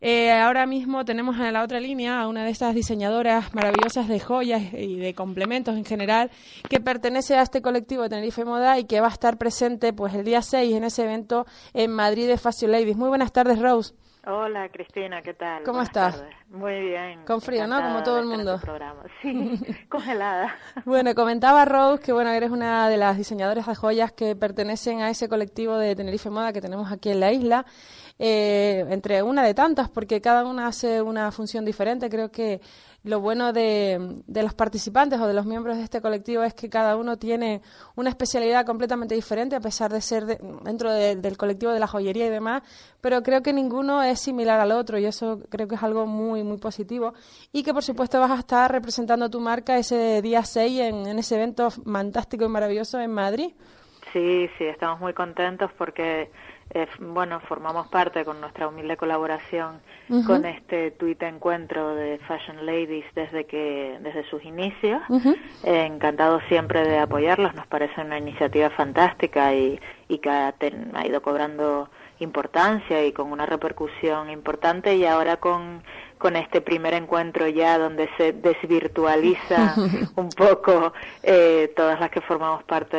Eh, ahora mismo tenemos en la otra línea a una de estas diseñadoras maravillosas de joyas y de complementos en general que pertenece a este colectivo de Tenerife Moda y que va a estar presente pues el día 6 en ese evento en Madrid de Fashion Ladies. Muy buenas tardes, Rose. Hola Cristina, ¿qué tal? ¿Cómo estás? Muy bien. Con frío, ¿no? Como todo el mundo. Sí, congelada. bueno, comentaba Rose que bueno, eres una de las diseñadoras de joyas que pertenecen a ese colectivo de Tenerife Moda que tenemos aquí en la isla eh, entre una de tantas, porque cada una hace una función diferente. Creo que lo bueno de, los participantes o de los miembros de este colectivo es que cada uno tiene una especialidad completamente diferente, a pesar de ser dentro del colectivo de la joyería y demás, pero creo que ninguno es similar al otro y eso creo que es algo muy, muy positivo. Y que, por supuesto, vas a estar representando tu marca ese día 6 en, en ese evento fantástico y maravilloso en Madrid. Sí, sí, estamos muy contentos porque eh, bueno, formamos parte con nuestra humilde colaboración con este tuit encuentro de Fashion Ladies desde que desde sus inicios. Eh, encantados siempre de apoyarlos, nos parece una iniciativa fantástica y, y que ha, ha ido cobrando importancia y con una repercusión importante y ahora con con este primer encuentro ya donde se desvirtualiza un poco eh, todas las que formamos parte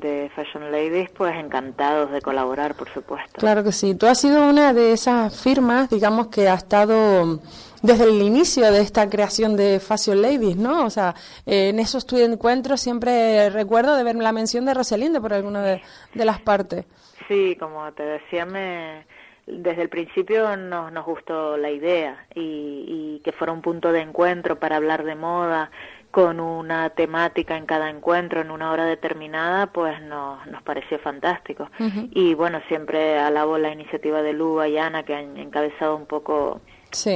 de Fashion Ladies, pues encantados de colaborar, por supuesto. Claro que sí. Tú has sido una de esas firmas, digamos, que ha estado desde el inicio de esta creación de Fashion Ladies, ¿no? O sea, eh, en esos tu encuentros siempre recuerdo de ver la mención de Roselinde por alguna de, de las partes. Sí, como te decía, me desde el principio nos, nos gustó la idea y, que fuera un punto de encuentro para hablar de moda con una temática en cada encuentro en una hora determinada, pues nos, nos pareció fantástico. Y bueno, siempre alabo la iniciativa de Luba y Ana que han encabezado un poco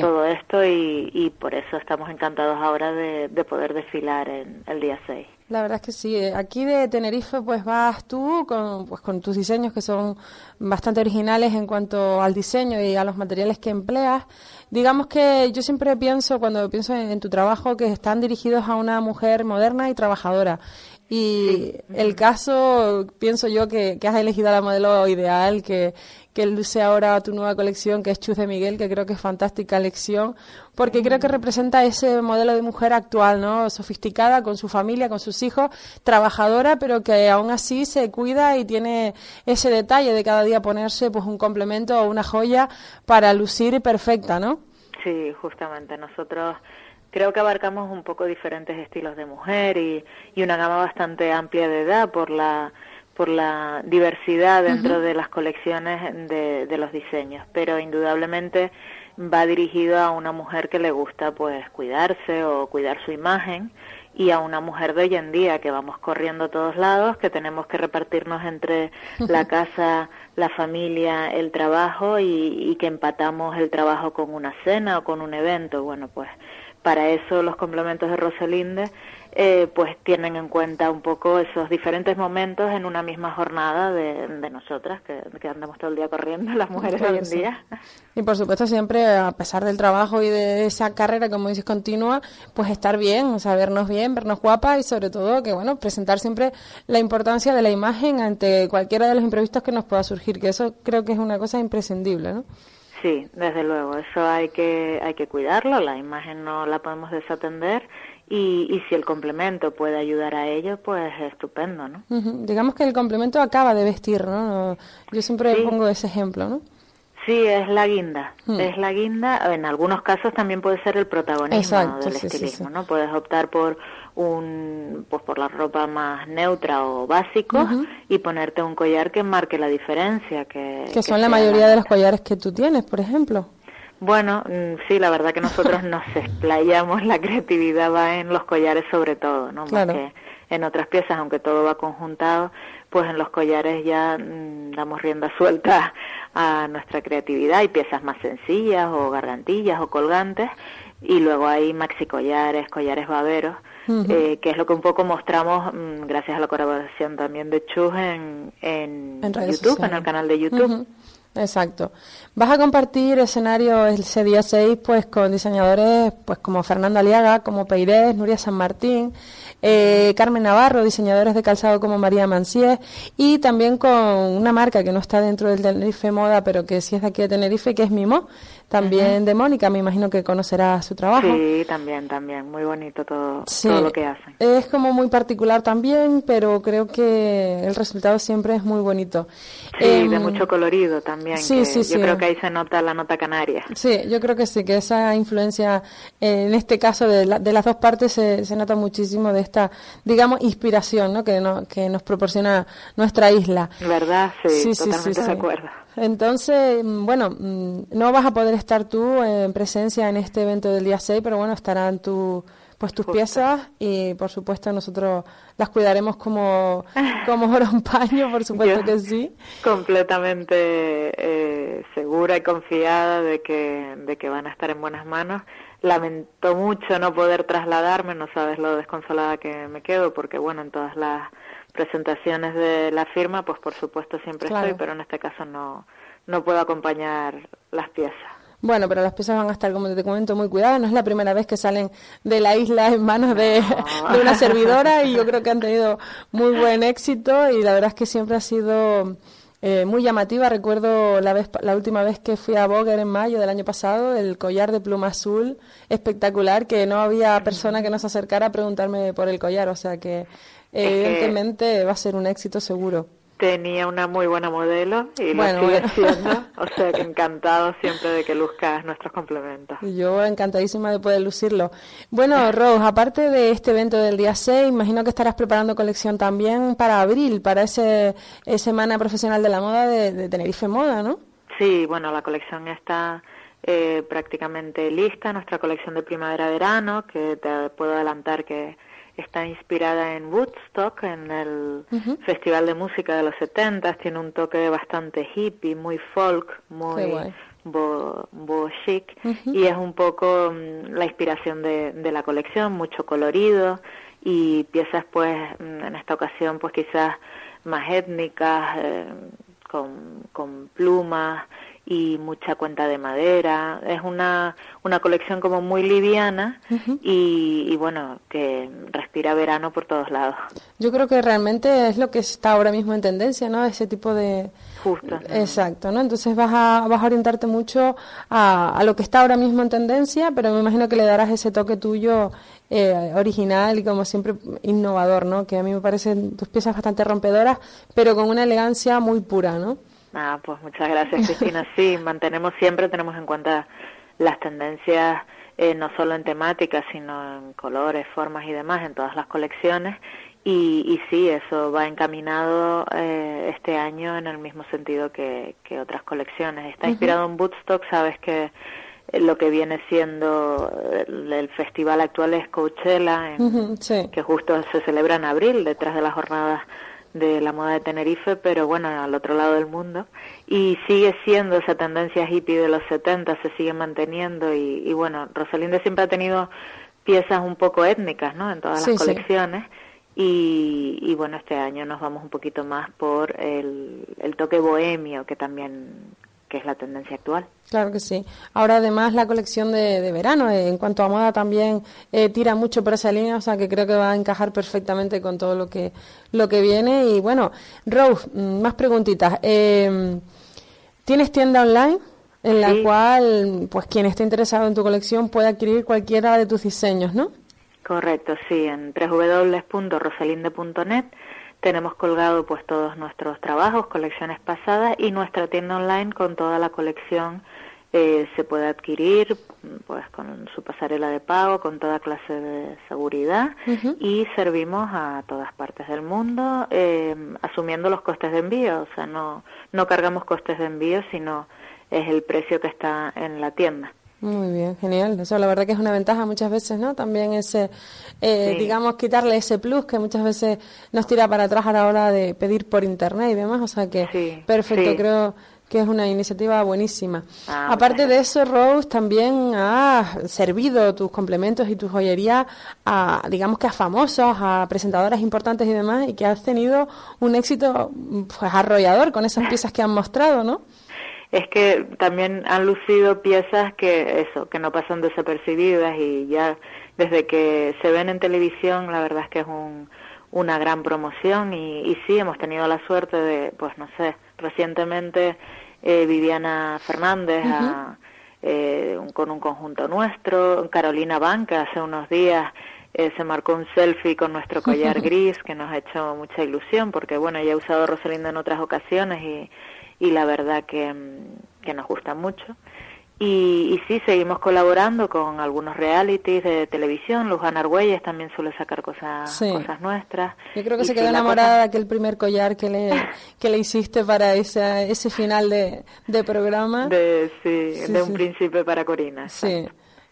todo esto y, y, por eso estamos encantados ahora de, de poder desfilar en el día 6. La verdad es que sí. Eh, aquí de Tenerife pues vas tú con, pues, con tus diseños que son bastante originales en cuanto al diseño y a los materiales que empleas. Digamos que yo siempre pienso, cuando pienso en, tu trabajo, que están dirigidos a una mujer moderna y trabajadora. Y el caso, pienso yo, que, que has elegido la modelo ideal, que, que luce ahora tu nueva colección, que es Chus de Miguel, que creo que es fantástica lección, porque creo que representa ese modelo de mujer actual, ¿no? Sofisticada, con su familia, con sus hijos, trabajadora, pero que aún así se cuida y tiene ese detalle de cada día ponerse pues un complemento o una joya para lucir perfecta, ¿no? Sí, justamente. Nosotros creo que abarcamos un poco diferentes estilos de mujer y, y una gama bastante amplia de edad por la por la diversidad dentro de las colecciones de, de, los diseños, pero indudablemente va dirigido a una mujer que le gusta pues cuidarse o cuidar su imagen y a una mujer de hoy en día que vamos corriendo a todos lados, que tenemos que repartirnos entre la casa, la familia, el trabajo y, y que empatamos el trabajo con una cena o con un evento. Bueno, pues para eso los complementos de Rosalinde eh, pues tienen en cuenta un poco esos diferentes momentos en una misma jornada de, nosotras, que, andamos todo el día corriendo, las mujeres hoy en día. Y por supuesto siempre, a pesar del trabajo y de esa carrera, como dices, continua, pues estar bien, o sea, vernos bien, vernos guapas y sobre todo que, bueno, presentar siempre la importancia de la imagen ante cualquiera de los imprevistos que nos pueda surgir, que eso creo que es una cosa imprescindible, ¿no? Sí, desde luego, eso hay que, hay que cuidarlo, la imagen no la podemos desatender y, y, si el complemento puede ayudar a ello, pues estupendo, ¿no? Digamos que el complemento acaba de vestir, ¿no? Yo siempre pongo ese ejemplo, ¿no? Sí, es la guinda. Hmm. Es la guinda. En algunos casos también puede ser el protagonismo del estilismo, ¿no? Puedes optar por un, pues por la ropa más neutra o básico y ponerte un collar que marque la diferencia. Que, que son la mayoría de los collares que tú tienes, por ejemplo. Bueno, mm, sí, la verdad que nosotros nos explayamos, la creatividad va en los collares sobre todo, ¿no? Más que en otras piezas, aunque todo va conjuntado, pues en los collares ya mm, damos rienda suelta a nuestra creatividad. Hay piezas más sencillas o gargantillas o colgantes y luego hay maxi collares, collares baberos, eh, que es lo que un poco mostramos mm, gracias a la colaboración también de Chus en, en, YouTube, en el canal de YouTube. Exacto. Vas a compartir escenario ese día 6 pues con diseñadores pues como Fernando Aliaga, como Peirés, Nuria San Martín, eh, Carmen Navarro, diseñadores de calzado como María Manciés y también con una marca que no está dentro del Tenerife Moda pero que sí es de aquí de Tenerife que es Mimo también de Mónica, me imagino que conocerá su trabajo. Sí, también, también, muy bonito todo, lo que hacen. Es como muy particular también, pero creo que el resultado siempre es muy bonito. Sí, de em, mucho colorido también. Sí, sí, sí. Yo creo que ahí se nota la nota canaria. Sí, yo creo que sí, que esa influencia, en este caso de, de las dos partes, se, se, nota muchísimo de esta, digamos, inspiración ¿no? Que, no, que nos proporciona nuestra isla. ¿Verdad? Sí, totalmente de acuerdo. Entonces, mm, bueno, mm, no vas a poder estar tú en presencia en este evento del día 6, pero bueno, estarán tu, pues tus piezas y por supuesto nosotros las cuidaremos como, como oro un paño, por supuesto que sí. Completamente eh, segura y confiada de que, de que van a estar en buenas manos. Lamento mucho no poder trasladarme, no sabes lo desconsolada que me quedo, porque bueno, en todas las presentaciones de la firma, pues por supuesto siempre estoy, pero en este caso no, no puedo acompañar las piezas. Bueno, pero las piezas van a estar, como te comento, muy cuidadas. No es la primera vez que salen de la isla en manos de, de, una servidora y yo creo que han tenido muy buen éxito y la verdad es que siempre ha sido eh, muy llamativa. Recuerdo la, vez, la última vez que fui a Boger en mayo del año pasado, el collar de pluma azul espectacular, que no había persona que nos acercara a preguntarme por el collar, o sea que evidentemente va a ser un éxito seguro. Tenía una muy buena modelo y lo sigue siendo, o sea que encantado siempre de que luzcas nuestros complementos. Yo encantadísima de poder lucirlo. Bueno, Rose, aparte de este evento del día 6, imagino que estarás preparando colección también para abril, para esa Semana Profesional de la Moda de, Tenerife Moda, ¿no? Sí, bueno, la colección está eh, prácticamente lista, nuestra colección de primavera-verano, que te puedo adelantar que está inspirada en Woodstock, en el Festival de Música de los 70, tiene un toque bastante hippie, muy folk, muy bo, chic, y es un poco mm, la inspiración de, de, la colección, mucho colorido. Y piezas pues mm, en esta ocasión pues quizás más étnicas, eh, con, con plumas y mucha cuenta de madera. Es una, una colección como muy liviana y, bueno, que respira verano por todos lados. Yo creo que realmente es lo que está ahora mismo en tendencia, ¿no? Ese tipo de... Justo. Exacto, ¿no? Entonces vas a, vas a orientarte mucho a, a lo que está ahora mismo en tendencia, pero me imagino que le darás ese toque tuyo eh, original y como siempre innovador, ¿no? Que a mí me parecen tus piezas bastante rompedoras, pero con una elegancia muy pura, ¿no? Ah, pues muchas gracias, Cristina. Sí, mantenemos siempre, tenemos en cuenta las tendencias, eh, no solo en temáticas, sino en colores, formas y demás, en todas las colecciones. Y, y sí, eso va encaminado eh, este año en el mismo sentido que, que otras colecciones. Está inspirado en Woodstock, sabes que eh, lo que viene siendo el, festival actual es Coachella, que justo se celebra en abril, detrás de las jornadas de la moda de Tenerife, pero bueno, al otro lado del mundo. Y sigue siendo esa tendencia hippie de los 70, se sigue manteniendo. Y, bueno, Rosalinde siempre ha tenido piezas un poco étnicas, ¿no? En todas las colecciones. Y, y, bueno, este año nos vamos un poquito más por el, el toque bohemio, que también que es la tendencia actual. Claro que sí. Ahora además la colección de, verano, eh, en cuanto a moda también eh, tira mucho por esa línea, o sea que creo que va a encajar perfectamente con todo lo que lo que viene. Y bueno, Rose, mm, más preguntitas. Eh, ¿Tienes tienda online? En la cual, pues quien esté interesado en tu colección puede adquirir cualquiera de tus diseños, ¿no? Correcto, sí, en www.rosalinde.net tenemos colgado pues todos nuestros trabajos, colecciones pasadas y nuestra tienda online con toda la colección eh, se puede adquirir pues con su pasarela de pago, con toda clase de seguridad y servimos a todas partes del mundo eh, asumiendo los costes de envío, o sea, no, no cargamos costes de envío, sino es el precio que está en la tienda. Muy bien, genial. Eso la verdad que es una ventaja muchas veces, ¿no? También ese, eh, digamos, quitarle ese plus que muchas veces nos tira para atrás a la hora de pedir por internet y demás. O sea que, perfecto, creo que es una iniciativa buenísima. Ah, Aparte de eso, Rose, también has servido tus complementos y tu joyería a, digamos que a famosos, a presentadoras importantes y demás, y que has tenido un éxito pues arrollador con esas piezas que han mostrado, ¿no? Es que también han lucido piezas que eso, que no pasan desapercibidas y ya desde que se ven en televisión, la verdad es que es un, una gran promoción y, y sí hemos tenido la suerte de, pues no sé, recientemente eh, Viviana Fernández eh, con un conjunto nuestro, Carolina Banca hace unos días eh, se marcó un selfie con nuestro collar gris que nos ha hecho mucha ilusión porque bueno, ya he usado Rosalinda en otras ocasiones y, y la verdad que, que nos gusta mucho. Y, y, sí, seguimos colaborando con algunos realities de televisión. Luján Argüelles también suele sacar cosas, cosas nuestras. Yo creo que se quedó enamorada de aquel primer collar que le, que le hiciste para ese, ese final de, de programa. De, sí, de un príncipe para Corina. Sí.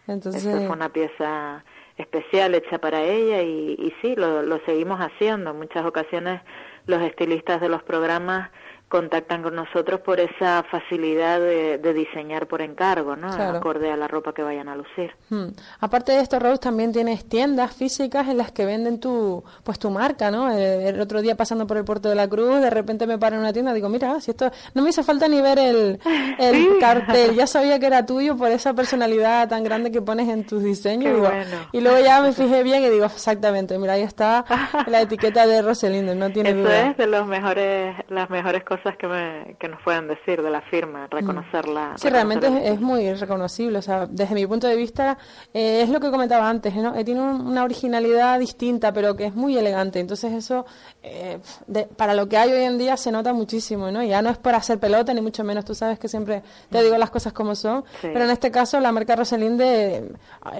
Entonces... fue una pieza especial hecha para ella y, y sí, lo, lo seguimos haciendo. En muchas ocasiones los estilistas de los programas contactan con nosotros por esa facilidad de, diseñar por encargo, ¿no? Acorde a la ropa que vayan a lucir. Hmm. Aparte de esto, Rose, también tienes tiendas físicas en las que venden tu, pues tu marca, ¿no? Eh, el, otro día pasando por el Puerto de la Cruz, de repente me paro en una tienda y digo, mira, si esto, no me hizo falta ni ver el, el cartel, ya sabía que era tuyo por esa personalidad tan grande que pones en tus diseños. Y luego ya me fijé bien y digo, exactamente, mira, ahí está la etiqueta de Rosalind, no tiene Eso duda. es de los mejores, las mejores cosas que, me, que nos pueden decir de la firma, reconocerla. Sí, realmente es, muy reconocible. O sea, desde mi punto de vista, eh, es lo que comentaba antes, ¿no? Eh, tiene una originalidad distinta, pero que es muy elegante. Entonces, eso, eh, para lo que hay hoy en día, se nota muchísimo, ¿no? Ya no es por hacer pelota, ni mucho menos. Tú sabes que siempre te digo las cosas como son. Pero en este caso, la marca Roselinde,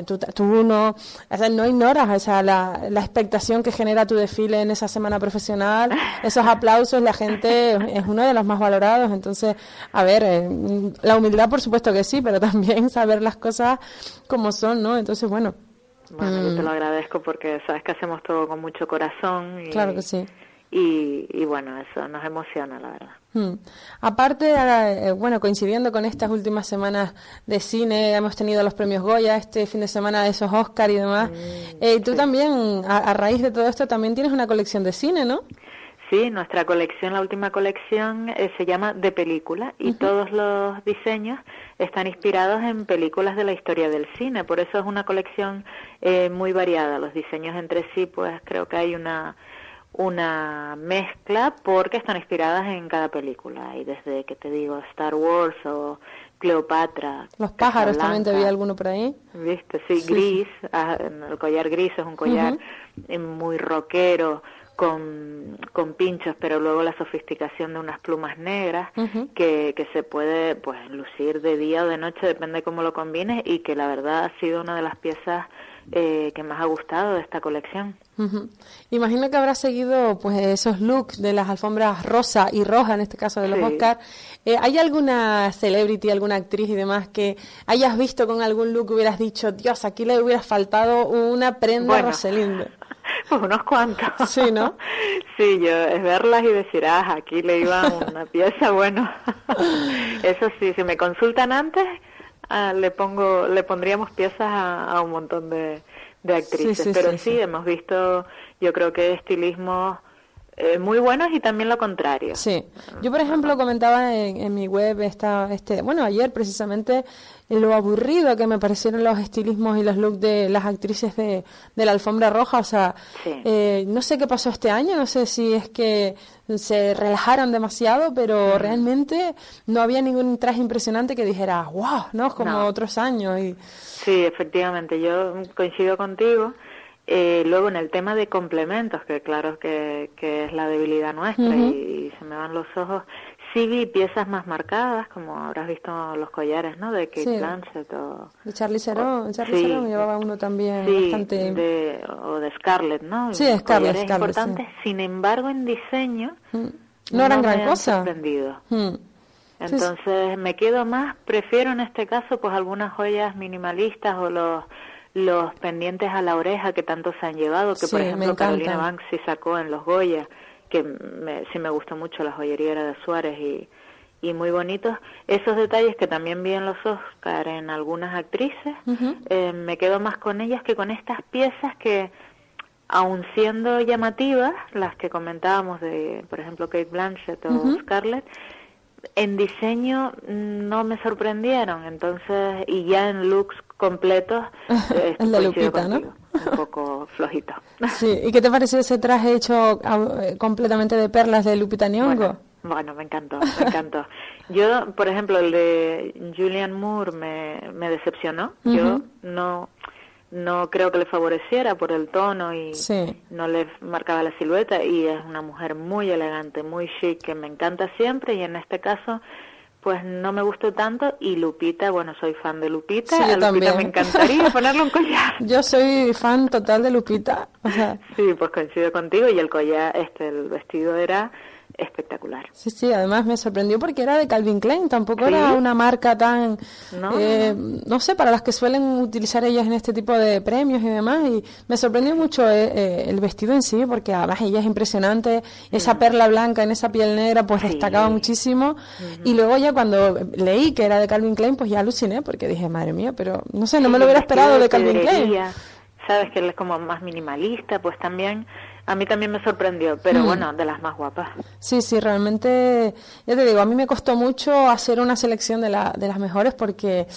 tú, tú no, o sea, no ignoras o sea, la, la expectación que genera tu desfile en esa semana profesional, esos aplausos, la gente es uno de los más valorados. Entonces, a ver, eh, la humildad por supuesto que sí, pero también saber las cosas como son, ¿no? Entonces, bueno. Bueno, yo te lo mm. agradezco porque sabes que hacemos todo con mucho corazón. Y, claro que sí. Y, bueno, eso nos emociona, la verdad. Mm. Aparte, eh, bueno, coincidiendo con estas últimas semanas de cine, hemos tenido los premios Goya, este fin de semana de esos Oscar y demás. Mm, eh, tú también, a, a, raíz de todo esto, también tienes una colección de cine, ¿no? Sí, nuestra colección, la última colección, eh, se llama De Película y todos los diseños están inspirados en películas de la historia del cine. Por eso es una colección eh, muy variada. Los diseños entre sí, pues creo que hay una una mezcla porque están inspiradas en cada película. Y desde que te digo Star Wars o Cleopatra. Los pájaros también te vi alguno por ahí. Viste, sí, gris. Ah, el collar gris es un collar eh, muy rockero con, con pinchos, pero luego la sofisticación de unas plumas negras que, que se puede pues lucir de día o de noche, depende de cómo lo combines y que la verdad ha sido una de las piezas eh, que más ha gustado de esta colección. Imagino que habrá seguido pues esos looks de las alfombras rosa y roja, en este caso de los Oscar. Eh, ¿Hay alguna celebrity, alguna actriz y demás que hayas visto con algún look que hubieras dicho, Dios, aquí le hubiera faltado una prenda bueno, Rosalind? Pues unos cuantos. Sí, ¿no? Sí, yo es verlas y decir, ah, aquí le iba una pieza, bueno. Eso sí, si me consultan antes, ah, le pongo, le pondríamos piezas a, un montón de, de actrices. Pero sí, hemos visto, yo creo que estilismo eh, muy buenos y también lo contrario. Sí, yo por ejemplo comentaba en, en, mi web esta, este, bueno ayer precisamente lo aburrido que me parecieron los estilismos y los looks de las actrices de, de la alfombra roja, o sea, eh, no sé qué pasó este año, no sé si es que se relajaron demasiado, pero realmente no había ningún traje impresionante que dijera, wow, ¿no? Como otros años. Y... Sí, efectivamente, yo coincido contigo. Eh, luego en el tema de complementos, que claro que, que es la debilidad nuestra y, se me van los ojos, sí vi piezas más marcadas, como habrás visto los collares, ¿no? De Kate Blanchett o... De Charlie Theron, Charlie sí, llevaba uno también bastante... De, o de Scarlett, ¿no? Sí, Scarlett, Scarlett importantes. Sin embargo, en diseño... No, eran gran cosa. Sorprendido. Hmm. Entonces me quedo más, prefiero en este caso pues algunas joyas minimalistas o los los pendientes a la oreja que tanto se han llevado, que por ejemplo Carolina Banks sí sacó en los Goya, que me, sí me gustó mucho la joyería era de Suárez y, y muy bonitos. Esos detalles que también vi en los Oscar en algunas actrices, eh, me quedo más con ellas que con estas piezas que, aun siendo llamativas, las que comentábamos de, por ejemplo, Kate Blanchett o Scarlett, en diseño no me sorprendieron, entonces, y ya en looks completos, eh, el de Lupita, ¿no? un poco flojito. Sí, ¿y qué te pareció ese traje hecho eh, completamente de perlas de Lupita Nyong'o? Bueno, me encantó, me encantó. Yo, por ejemplo, el de Julian Moore me, me decepcionó. Yo no no creo que le favoreciera por el tono y no le marcaba la silueta y es una mujer muy elegante, muy chic que me encanta siempre y en este caso pues no me gustó tanto y Lupita, bueno, soy fan de Lupita, a Lupita me encantaría ponerle un collar. Yo soy fan total de Lupita. Sí, pues coincido contigo y el collar, este, el vestido era espectacular. Sí, sí, además me sorprendió porque era de Calvin Klein, tampoco era una marca tan, no, eh, no, sé, para las que suelen utilizar ellas en este tipo de premios y demás, y me sorprendió mucho eh, eh, el vestido en sí, porque además ella es impresionante, esa mm. perla blanca en esa piel negra, pues destacaba muchísimo, y luego ya cuando leí que era de Calvin Klein, pues ya aluciné, porque dije, madre mía, pero no sé, no me lo hubiera esperado de Calvin Klein. Sabes que él es como más minimalista, pues también a mí también me sorprendió, pero mm. bueno, de las más guapas. Sí, sí, realmente, ya te digo, a mí me costó mucho hacer una selección de, la, de las mejores porque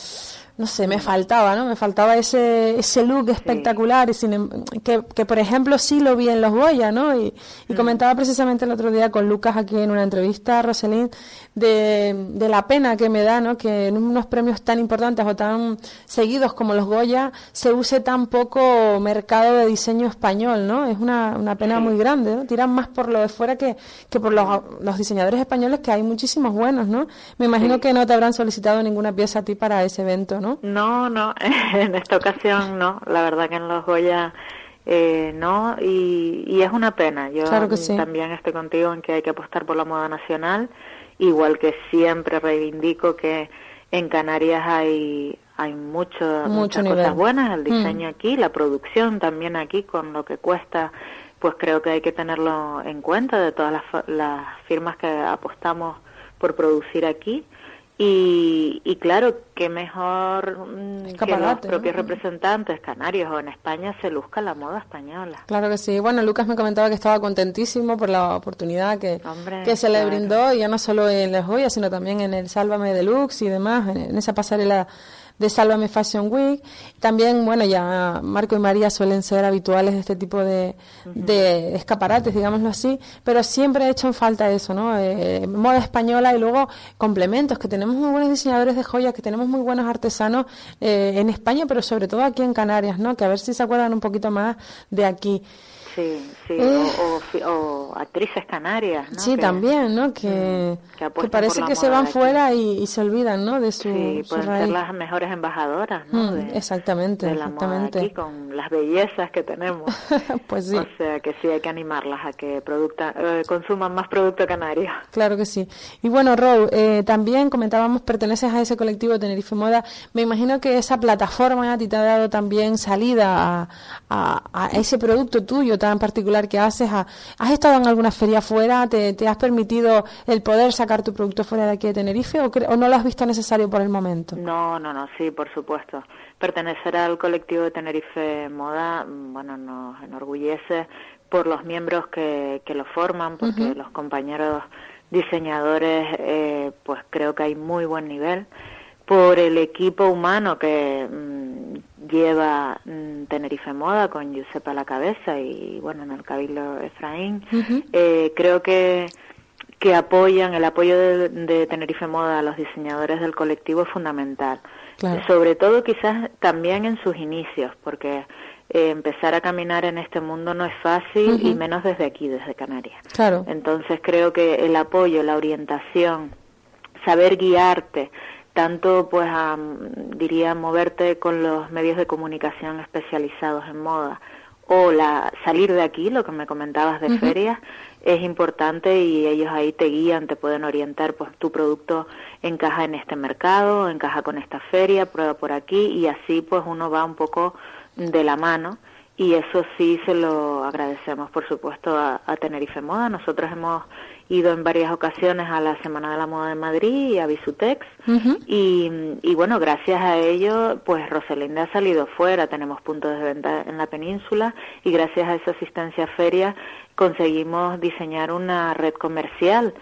no sé, me faltaba, ¿no? Me faltaba ese, ese look espectacular y sin, em, que, que, por ejemplo, sí lo vi en Los Goya, ¿no? Y, y mm. comentaba precisamente el otro día con Lucas aquí en una entrevista, Roselín, de, de, la pena que me da, ¿no? Que en unos premios tan importantes o tan seguidos como Los Goya se use tan poco mercado de diseño español, ¿no? Es una, una pena muy grande, ¿no? Tiran más por lo de fuera que, que por los, los diseñadores españoles, que hay muchísimos buenos, ¿no? Me imagino que no te habrán solicitado ninguna pieza a ti para ese evento, ¿no? ¿No? No, en esta ocasión no. La verdad que en los Goya eh, no, y, es una pena. Yo también estoy contigo en que hay que apostar por la moda nacional, igual que siempre reivindico que en Canarias hay hay mucho, muchas cosas buenas, el diseño mm. aquí, la producción también aquí, con lo que cuesta, pues creo que hay que tenerlo en cuenta de todas las, las firmas que apostamos por producir aquí y, y claro, que mejor mm, que los propios representantes canarios o en España se luzca la moda española. Claro que sí. Bueno, Lucas me comentaba que estaba contentísimo por la oportunidad que, que se le brindó, y ya no solo en Les Joyas, sino también en el Sálvame Deluxe y demás, en esa pasarela de Sálvame Fashion Week. También, bueno, ya Marco y María suelen ser habituales de este tipo de, de escaparates, digámoslo así, pero siempre he hecho en falta eso, ¿no? Eh, moda española y luego complementos, que tenemos muy buenos diseñadores de joyas, que tenemos muy buenos artesanos eh, en España, pero sobre todo aquí en Canarias, ¿no? Que a ver si se acuerdan un poquito más de aquí. Sí, sí, o, o, actrices canarias, ¿no? Sí, también, ¿no? Que, mm, que, parece que se van fuera y, se olvidan, ¿no? De su, sí, pueden ser las mejores embajadoras, ¿no? Mm, exactamente, exactamente. aquí con las bellezas que tenemos. pues sí. O sea, que sí hay que animarlas a que producta, eh, consuman más producto canario. Claro que sí. Y bueno, Ro, eh, también comentábamos, perteneces a ese colectivo de Tenerife Moda. Me imagino que esa plataforma a ti te ha dado también salida a, a, a ese producto tuyo en particular que haces? ¿Has estado en alguna feria fuera? ¿Te, has permitido el poder sacar tu producto fuera de aquí de Tenerife o, no lo has visto necesario por el momento? No, no, no, sí, por supuesto. Pertenecer al colectivo de Tenerife Moda, bueno, nos enorgullece por los miembros que, que lo forman, porque los compañeros diseñadores, eh, pues creo que hay muy buen nivel por el equipo humano que mm, lleva mm, Tenerife Moda con Giuseppe a la cabeza y bueno en el Cabildo Efraín. Eh, creo que que apoyan el apoyo de, Tenerife Moda a los diseñadores del colectivo es fundamental. Sobre todo quizás también en sus inicios porque eh, empezar a caminar en este mundo no es fácil y menos desde aquí desde Canarias. Claro. Entonces creo que el apoyo la orientación saber guiarte tanto pues diría moverte con los medios de comunicación especializados en moda o la salir de aquí, lo que me comentabas de ferias, es importante y ellos ahí te guían, te pueden orientar, pues tu producto encaja en este mercado, encaja con esta feria, prueba por aquí y así pues uno va un poco de la mano y eso sí se lo agradecemos por supuesto a, Tenerife Moda. Nosotros hemos ido en varias ocasiones a la Semana de la Moda de Madrid y a Visutex y, y, bueno, gracias a ello pues Rosalinda ha salido fuera, tenemos puntos de venta en la península y gracias a esa asistencia a feria conseguimos diseñar una red comercial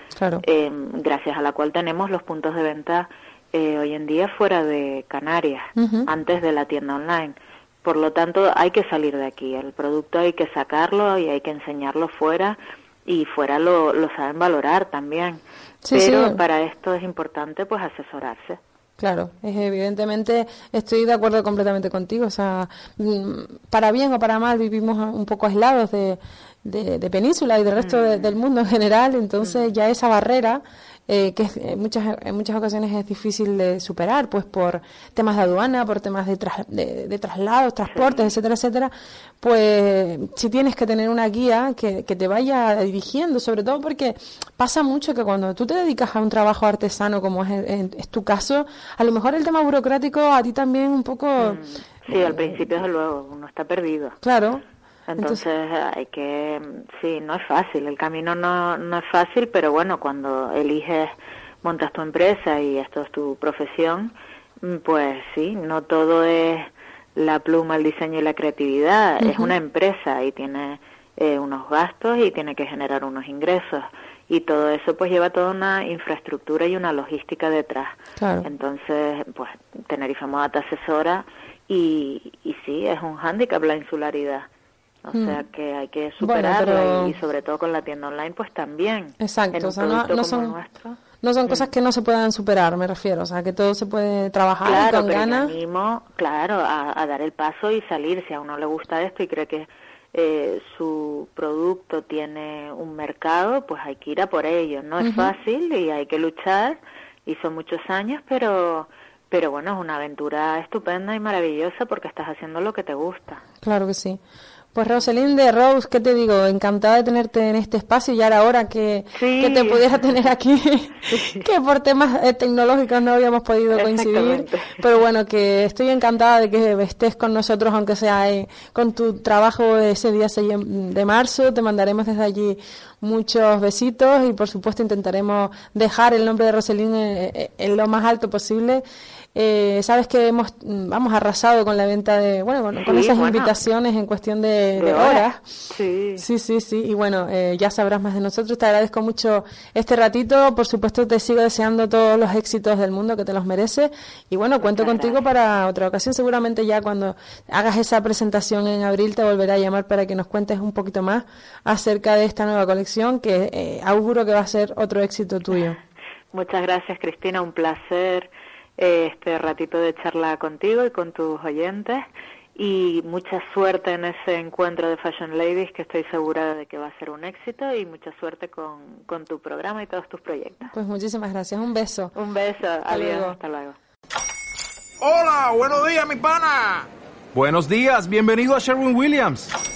eh, gracias a la cual tenemos los puntos de venta eh, hoy en día fuera de Canarias, antes de la tienda online. Por lo tanto, hay que salir de aquí. El producto hay que sacarlo y hay que enseñarlo fuera y fuera lo, lo saben valorar también. Pero para esto es importante pues asesorarse. Claro, evidentemente estoy de acuerdo completamente contigo. O sea, mm, para bien o para mal vivimos un poco aislados de, de, península y del resto mm. del mundo en general. Entonces mm. ya esa barrera eh, que en muchas, en muchas ocasiones es difícil de superar, pues por temas de aduana, por temas de, de, traslados, transportes, etcétera, etcétera, pues si tienes que tener una guía que, que te vaya dirigiendo, sobre todo porque pasa mucho que cuando tú te dedicas a un trabajo artesano, como es, tu caso, a lo mejor el tema burocrático a ti también un poco... Mm. Sí, al principio, desde luego, uno está perdido. Claro, entonces, hay que, sí, no es fácil, el camino no, no es fácil, pero bueno, cuando eliges, montas tu empresa y esto es tu profesión, pues sí, no todo es la pluma, el diseño y la creatividad, es una empresa y tiene eh, unos gastos y tiene que generar unos ingresos. Y todo eso pues lleva toda una infraestructura y una logística detrás. Entonces, pues Tenerife Moda te asesora y, y sí, es un hándicap la insularidad o sea mm. que hay que superarlo y, sobre todo con la tienda online pues también. Exacto, o sea, no, son, no son cosas que no se puedan superar, me refiero, o sea, que todo se puede trabajar claro, con ganas. animo, claro, a, dar el paso y salir si a uno le gusta esto y cree que eh, su producto tiene un mercado, pues hay que ir a por ello. No es fácil y hay que luchar y son muchos años, pero pero bueno, es una aventura estupenda y maravillosa porque estás haciendo lo que te gusta. Claro que sí. Pues Roselinde, Rose, ¿qué te digo? Encantada de tenerte en este espacio y ahora hora que, que te pudiera tener aquí, que por temas eh, tecnológicos no habíamos podido coincidir, pero bueno, que estoy encantada de que estés con nosotros, aunque sea eh, con tu trabajo ese día 6 de marzo, te mandaremos desde allí muchos besitos y por supuesto intentaremos dejar el nombre de Roseline eh, en lo más alto posible eh, sabes que hemos vamos arrasado con la venta de, bueno, con, esas invitaciones en cuestión de, horas. Sí. sí, sí, sí. Y bueno, eh, ya sabrás más de nosotros. Te agradezco mucho este ratito. Por supuesto, te sigo deseando todos los éxitos del mundo que te los mereces. Y bueno, cuento contigo para otra ocasión. Seguramente ya cuando hagas esa presentación en abril te volveré a llamar para que nos cuentes un poquito más acerca de esta nueva colección que eh, auguro que va a ser otro éxito tuyo. Muchas gracias, Cristina. Un placer este ratito de charla contigo y con tus oyentes y mucha suerte en ese encuentro de Fashion Ladies que estoy segura de que va a ser un éxito y mucha suerte con, con tu programa y todos tus proyectos. Pues muchísimas gracias, un beso. Un beso, adiós, hasta luego. Hola, buenos días mi pana. Buenos días, bienvenido a Sherwin Williams.